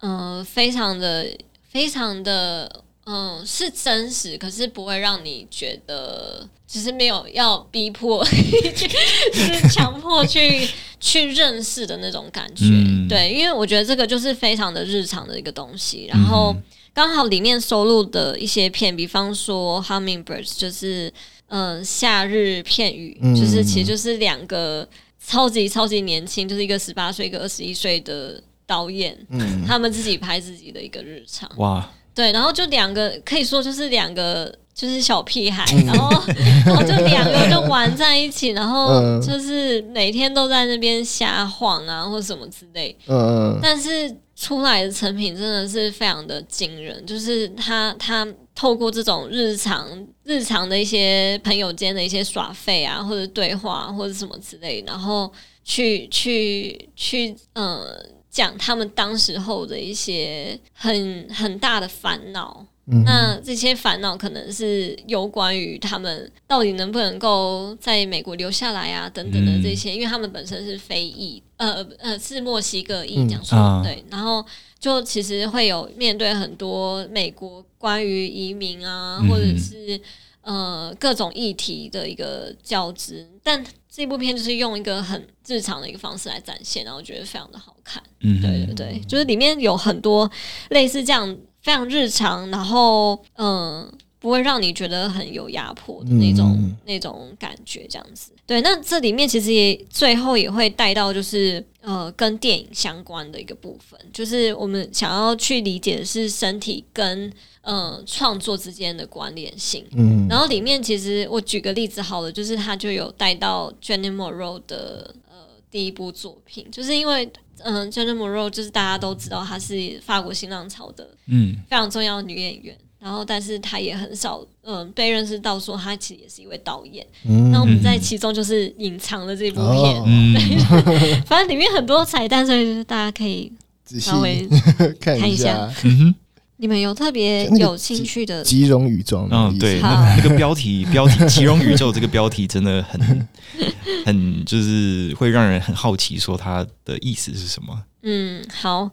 嗯、呃，非常的、非常的，嗯、呃，是真实，可是不会让你觉得，只是没有要逼迫，就是强迫去去认识的那种感觉。嗯、对，因为我觉得这个就是非常的日常的一个东西，然后刚好里面收录的一些片，比方说《Hummingbirds》，就是。嗯，夏日片语、嗯、就是，其实就是两个超级超级年轻，就是一个十八岁，一个二十一岁的导演，嗯，他们自己拍自己的一个日常。哇，对，然后就两个可以说就是两个就是小屁孩，然后然后就两个就玩在一起，然后就是每天都在那边瞎晃啊，或什么之类。嗯，但是出来的成品真的是非常的惊人，就是他他透过这种日常日常的一些朋友间的一些耍废啊，或者对话或者什么之类，然后去去去呃讲他们当时候的一些很很大的烦恼。那这些烦恼可能是有关于他们到底能不能够在美国留下来啊，等等的这些，因为他们本身是非裔，呃呃是墨西哥裔这样说对，然后就其实会有面对很多美国关于移民啊，或者是呃各种议题的一个交织，但这部片就是用一个很日常的一个方式来展现，然后我觉得非常的好看，嗯，对对对，就是里面有很多类似这样。非常日常，然后嗯，不会让你觉得很有压迫的那种、嗯、那种感觉，这样子。对，那这里面其实也最后也会带到，就是呃，跟电影相关的一个部分，就是我们想要去理解的是身体跟呃创作之间的关联性。嗯，然后里面其实我举个例子好了，就是他就有带到 Jenny Monroe 的呃第一部作品，就是因为。嗯，Jenny Monroe 就是大家都知道，她是法国新浪潮的嗯非常重要的女演员。嗯、然后，但是他也很少嗯被认识到，说他其实也是一位导演。嗯，那我们在其中就是隐藏了这部片，嗯、反正里面很多彩蛋，所以就是大家可以稍微 看一下。你们有特别有兴趣的吉荣宇宙？嗯，对，那那个标题标题吉荣宇宙这个标题真的很 很就是会让人很好奇，说它的意思是什么？嗯，好，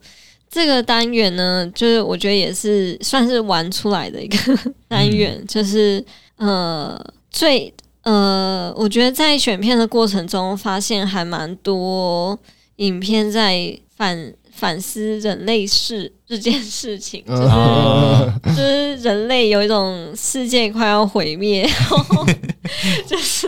这个单元呢，就是我觉得也是算是玩出来的一个 单元，嗯、就是呃最呃，我觉得在选片的过程中，发现还蛮多影片在反。反思人类世这件事情，就是、uh. 就是人类有一种世界快要毁灭，然后 就是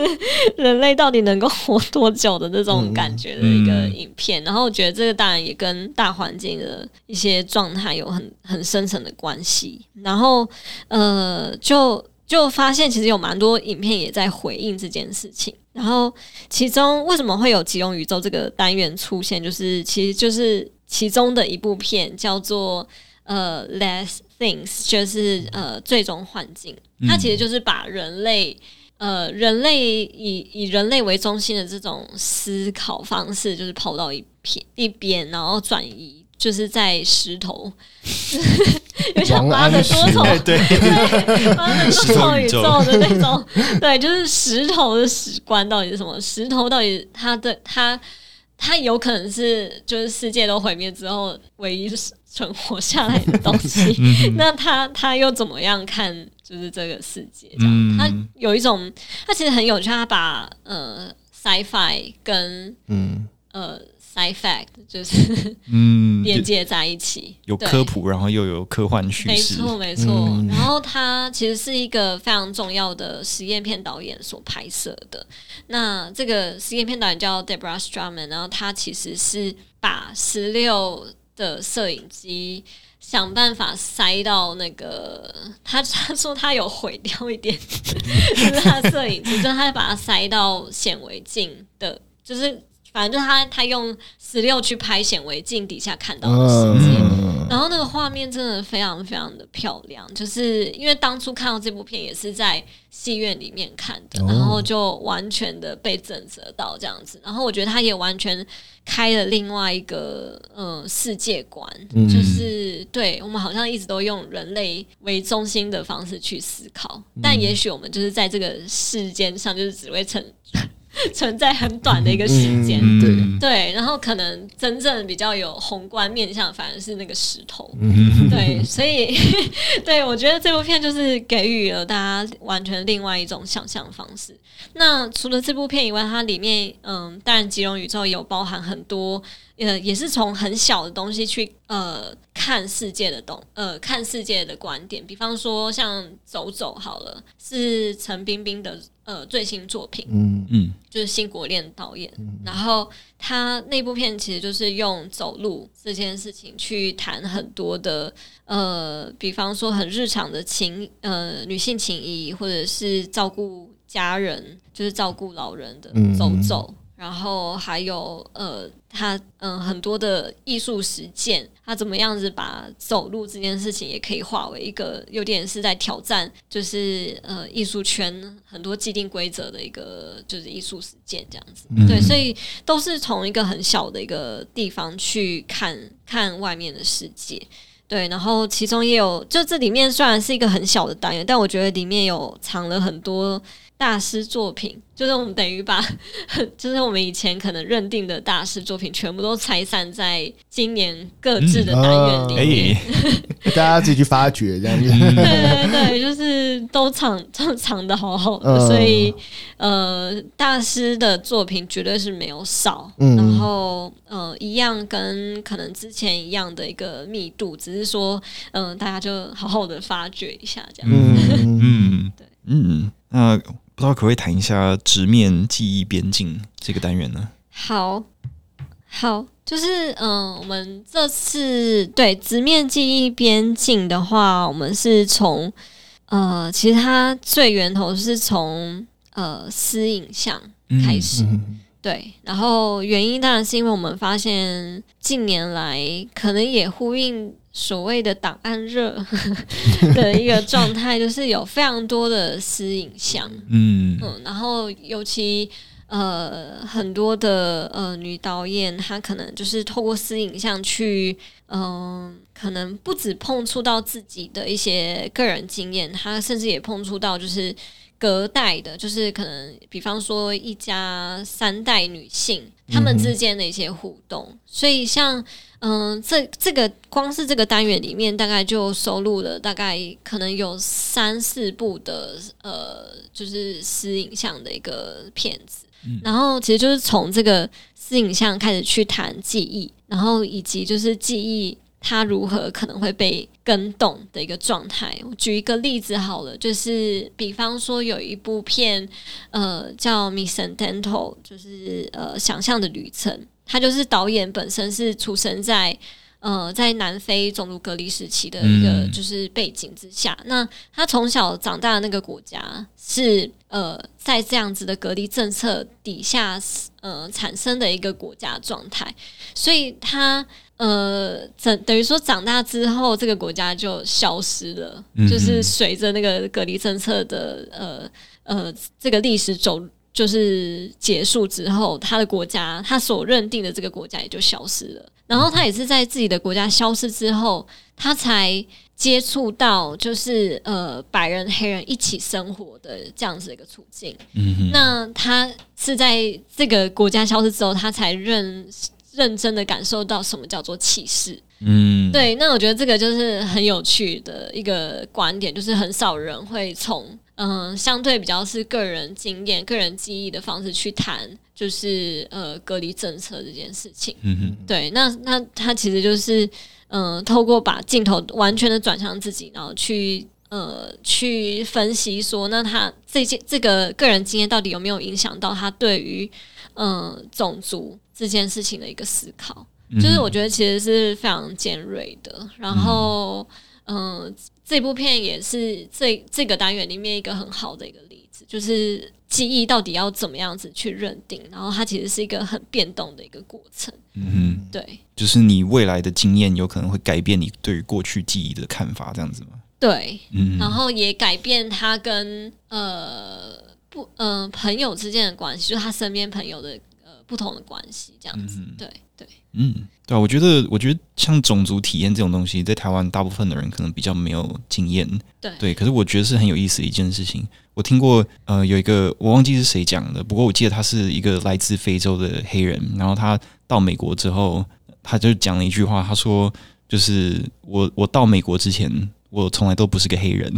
人类到底能够活多久的这种感觉的一个影片。然后我觉得这个当然也跟大环境的一些状态有很很深层的关系。然后呃，就就发现其实有蛮多影片也在回应这件事情。然后其中为什么会有吉隆宇宙这个单元出现，就是其实就是。其中的一部片叫做呃《Less Things》，就是呃最终幻境。它其实就是把人类呃人类以以人类为中心的这种思考方式，就是抛到一片一边，然后转移，就是在石头，有像挖的多重对挖的 多重宇宙的那种，对，就是石头的史观到底是什么？石头到底它的它。它有可能是就是世界都毁灭之后唯一存活下来的东西，那他他又怎么样看就是这个世界？这样，他有一种，他其实很有趣，他把呃 sci-fi 跟嗯呃。Sci fact 就是嗯 连接在一起，有科普，然后又有科幻叙事，没错没错。嗯、然后他其实是一个非常重要的实验片导演所拍摄的。那这个实验片导演叫 Deborah Strumman，然后他其实是把十六的摄影机想办法塞到那个他他说他有毁掉一点，就是他摄影机，就他把它塞到显微镜的，就是。反正就是他，他用十六去拍显微镜底下看到的世界，嗯、然后那个画面真的非常非常的漂亮。就是因为当初看到这部片也是在戏院里面看的，然后就完全的被震慑到这样子。然后我觉得他也完全开了另外一个呃世界观，嗯、就是对我们好像一直都用人类为中心的方式去思考，但也许我们就是在这个世间上就是只会成。存在很短的一个时间，嗯、对。对，然后可能真正比较有宏观面向，反而是那个石头，嗯、对，所以 对我觉得这部片就是给予了大家完全另外一种想象方式。那除了这部片以外，它里面嗯，当然吉隆宇宙有包含很多，呃，也是从很小的东西去呃。看世界的东呃看世界的观点，比方说像走走好了，是陈冰冰的呃最新作品，嗯嗯，就是新国恋导演，然后他那部片其实就是用走路这件事情去谈很多的呃，比方说很日常的情呃女性情谊，或者是照顾家人，就是照顾老人的走走。然后还有呃，他嗯、呃、很多的艺术实践，他怎么样子把走路这件事情也可以化为一个有点是在挑战，就是呃艺术圈很多既定规则的一个就是艺术实践这样子。嗯、对，所以都是从一个很小的一个地方去看看外面的世界。对，然后其中也有，就这里面虽然是一个很小的单元，但我觉得里面有藏了很多大师作品。就是我们等于把，就是我们以前可能认定的大师作品，全部都拆散在今年各自的单元里面，嗯哦、大家自己去发掘这样子。对对对，就是都藏 藏藏的好好的，嗯、所以呃，大师的作品绝对是没有少。嗯、然后呃，一样跟可能之前一样的一个密度，只是说嗯、呃，大家就好好的发掘一下这样子。嗯嗯，对，嗯，那。不知道可不可以谈一下直面记忆边境这个单元呢？好，好，就是嗯、呃，我们这次对直面记忆边境的话，我们是从呃，其实它最源头是从呃私影像开始，嗯、对，然后原因当然是因为我们发现近年来可能也呼应。所谓的档案热 的一个状态，就是有非常多的私影像，嗯。嗯，然后尤其呃很多的呃女导演，她可能就是透过私影像去，嗯、呃，可能不止碰触到自己的一些个人经验，她甚至也碰触到就是隔代的，就是可能比方说一家三代女性她们之间的一些互动，所以像。嗯，这这个光是这个单元里面，大概就收录了大概可能有三四部的呃，就是私影像的一个片子。嗯、然后其实就是从这个私影像开始去谈记忆，然后以及就是记忆他如何可能会被跟动的一个状态。我举一个例子好了，就是比方说有一部片，呃，叫《Missedental》，就是呃，想象的旅程。它就是导演本身是出生在呃在南非种族隔离时期的一个就是背景之下，嗯、那他从小长大的那个国家是呃在这样子的隔离政策底下呃产生的一个国家状态，所以他呃等等于说长大之后这个国家就消失了，嗯、就是随着那个隔离政策的呃呃这个历史走。就是结束之后，他的国家，他所认定的这个国家也就消失了。然后他也是在自己的国家消失之后，他才接触到就是呃白人黑人一起生活的这样子的一个处境。嗯哼，那他是在这个国家消失之后，他才认认真的感受到什么叫做歧视。嗯，对。那我觉得这个就是很有趣的一个观点，就是很少人会从。嗯，相对比较是个人经验、个人记忆的方式去谈，就是呃隔离政策这件事情。嗯哼，对，那那他其实就是嗯、呃，透过把镜头完全的转向自己，然后去呃去分析说，那他这件这个个人经验到底有没有影响到他对于嗯、呃、种族这件事情的一个思考？嗯、就是我觉得其实是非常尖锐的。然后嗯。呃这部片也是这这个单元里面一个很好的一个例子，就是记忆到底要怎么样子去认定，然后它其实是一个很变动的一个过程。嗯哼，对，就是你未来的经验有可能会改变你对于过去记忆的看法，这样子吗？对，嗯，然后也改变他跟呃不呃朋友之间的关系，就是他身边朋友的呃不同的关系，这样子。嗯，对对。嗯，对啊，我觉得，我觉得像种族体验这种东西，在台湾大部分的人可能比较没有经验。对，对，可是我觉得是很有意思的一件事情。我听过，呃，有一个我忘记是谁讲的，不过我记得他是一个来自非洲的黑人，然后他到美国之后，他就讲了一句话，他说：“就是我我到美国之前，我从来都不是个黑人。”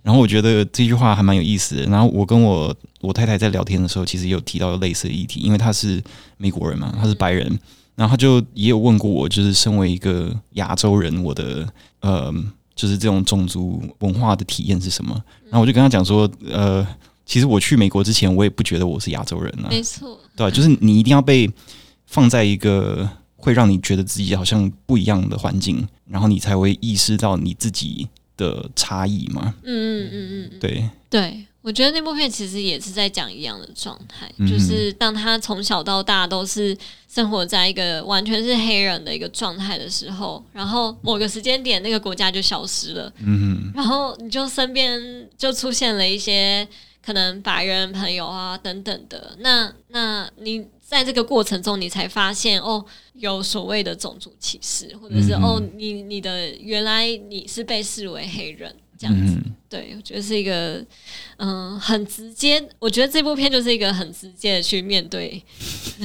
嗯，然后我觉得这句话还蛮有意思的。然后我跟我我太太在聊天的时候，其实也有提到类似的议题，因为她是美国人嘛，她是白人。然后她就也有问过我，就是身为一个亚洲人，我的呃，就是这种种族文化的体验是什么？然后我就跟她讲说，呃，其实我去美国之前，我也不觉得我是亚洲人啊。没错，对，就是你一定要被放在一个会让你觉得自己好像不一样的环境，然后你才会意识到你自己的差异嘛。嗯嗯嗯嗯，对对。我觉得那部片其实也是在讲一样的状态，嗯、就是当他从小到大都是生活在一个完全是黑人的一个状态的时候，然后某个时间点那个国家就消失了，嗯，然后你就身边就出现了一些可能白人朋友啊等等的，那那你在这个过程中，你才发现哦，有所谓的种族歧视，或者是、嗯、哦，你你的原来你是被视为黑人。这样子，嗯、对，我觉得是一个，嗯、呃，很直接。我觉得这部片就是一个很直接的去面对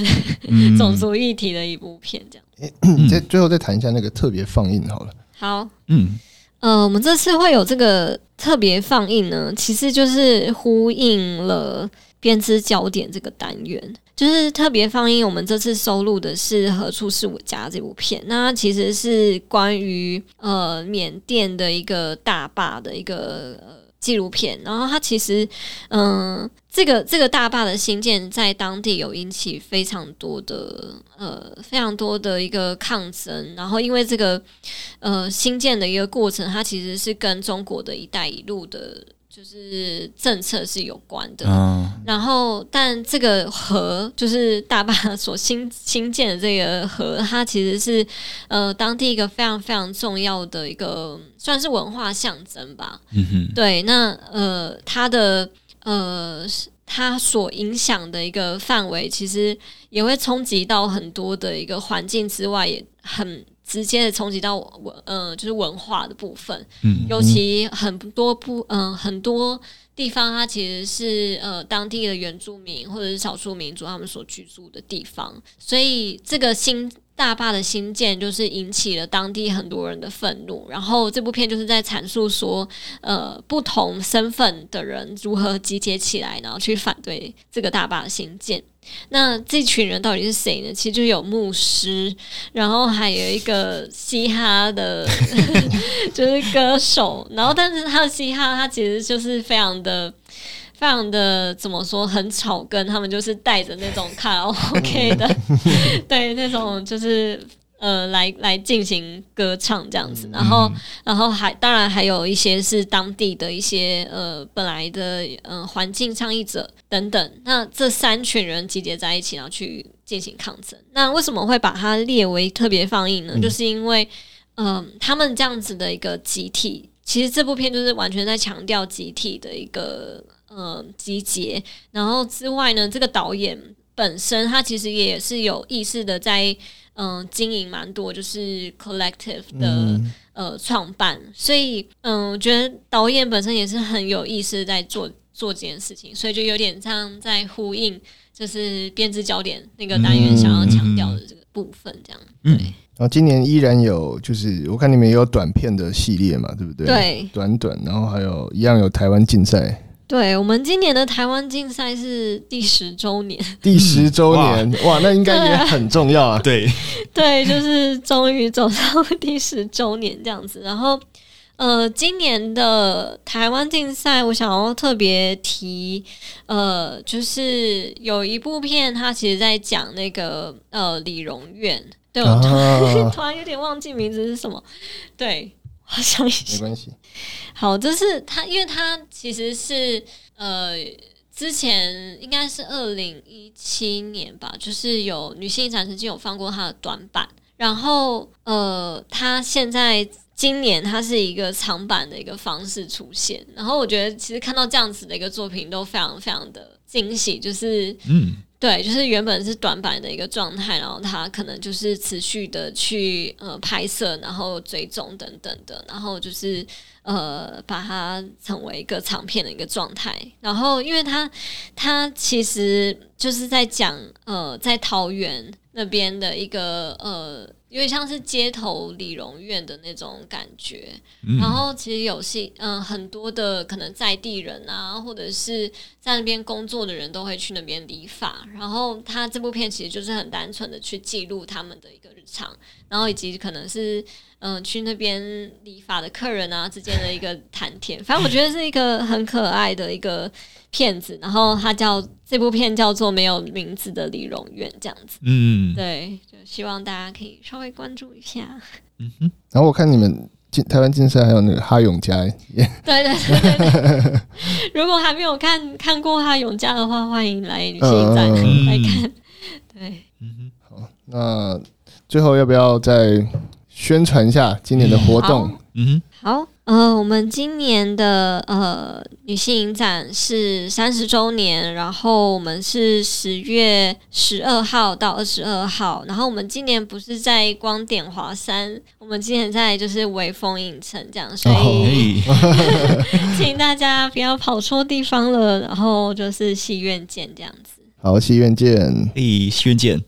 种族议题的一部片。这样，再、欸、最后再谈一下那个特别放映好了。好，嗯，呃，我们这次会有这个特别放映呢，其实就是呼应了编织焦点这个单元。就是特别放映，我们这次收录的是《何处是我家》这部片。那其实是关于呃缅甸的一个大坝的一个纪录片。然后它其实嗯、这个这个大坝的兴建在当地有引起非常多的呃非常多的一个抗争。然后因为这个呃兴建的一个过程，它其实是跟中国的一带一路的。就是政策是有关的，嗯、然后但这个河就是大坝所新新建的这个河，它其实是呃当地一个非常非常重要的一个算是文化象征吧。嗯哼，对，那呃它的呃它所影响的一个范围，其实也会冲击到很多的一个环境之外，也很。直接的冲击到文，呃，就是文化的部分，嗯，尤其很多不，嗯、呃，很多地方它其实是呃当地的原住民或者是少数民族他们所居住的地方，所以这个新大坝的兴建就是引起了当地很多人的愤怒。然后这部片就是在阐述说，呃，不同身份的人如何集结起来，然后去反对这个大坝的兴建。那这群人到底是谁呢？其实就有牧师，然后还有一个嘻哈的，就是歌手。然后，但是他的嘻哈，他其实就是非常的、非常的怎么说，很草根。他们就是带着那种卡拉 OK 的，对，那种就是。呃，来来进行歌唱这样子，然后，然后还当然还有一些是当地的一些呃本来的呃环境倡议者等等。那这三群人集结在一起，然后去进行抗争。那为什么会把它列为特别放映呢？嗯、就是因为，嗯、呃，他们这样子的一个集体，其实这部片就是完全在强调集体的一个呃集结。然后之外呢，这个导演本身他其实也是有意识的在。嗯、呃，经营蛮多，就是 collective 的、嗯、呃创办，所以嗯、呃，我觉得导演本身也是很有意思在做做这件事情，所以就有点像在呼应，就是编织焦点那个单元想要强调的这个部分，这样、嗯、对。然后今年依然有，就是我看你们也有短片的系列嘛，对不对？对，短短，然后还有一样有台湾竞赛。对，我们今年的台湾竞赛是第十周年，第十周年、嗯、哇，哇，那应该也很重要啊。对，对，就是终于走到第十周年这样子。然后，呃，今年的台湾竞赛，我想要特别提，呃，就是有一部片，它其实在讲那个呃李荣院。对，我突然、啊、突然有点忘记名字是什么。对。好像没关系。好，就是他，因为他其实是呃，之前应该是二零一七年吧，就是有女性展曾经有放过他的短板，然后呃，他现在今年他是一个长版的一个方式出现，然后我觉得其实看到这样子的一个作品都非常非常的惊喜，就是嗯。对，就是原本是短板的一个状态，然后他可能就是持续的去呃拍摄，然后追踪等等的，然后就是呃把它成为一个长片的一个状态。然后，因为他他其实就是在讲呃在桃园那边的一个呃有点像是街头理容院的那种感觉。嗯、然后其实有些嗯很多的可能在地人啊，或者是在那边工作的人都会去那边理发。然后他这部片其实就是很单纯的去记录他们的一个日常，然后以及可能是嗯去那边理发的客人啊之间的一个谈天。反正我觉得是一个很可爱的一个。片子，然后它叫这部片叫做《没有名字的李荣院》这样子，嗯，对，就希望大家可以稍微关注一下。嗯哼，然后我看你们台湾金赛还有那个哈永家，对对对对，如果还没有看看过哈永家的话，欢迎来旅行站来看。对，嗯哼，好，那最后要不要再宣传一下今年的活动？嗯，好。呃，我们今年的呃女性影展是三十周年，然后我们是十月十二号到二十二号，然后我们今年不是在光点华山，我们今年在就是微风影城这样，所以、哦、请大家不要跑错地方了，然后就是戏院见这样子。好，戏院见，哎，戏院见。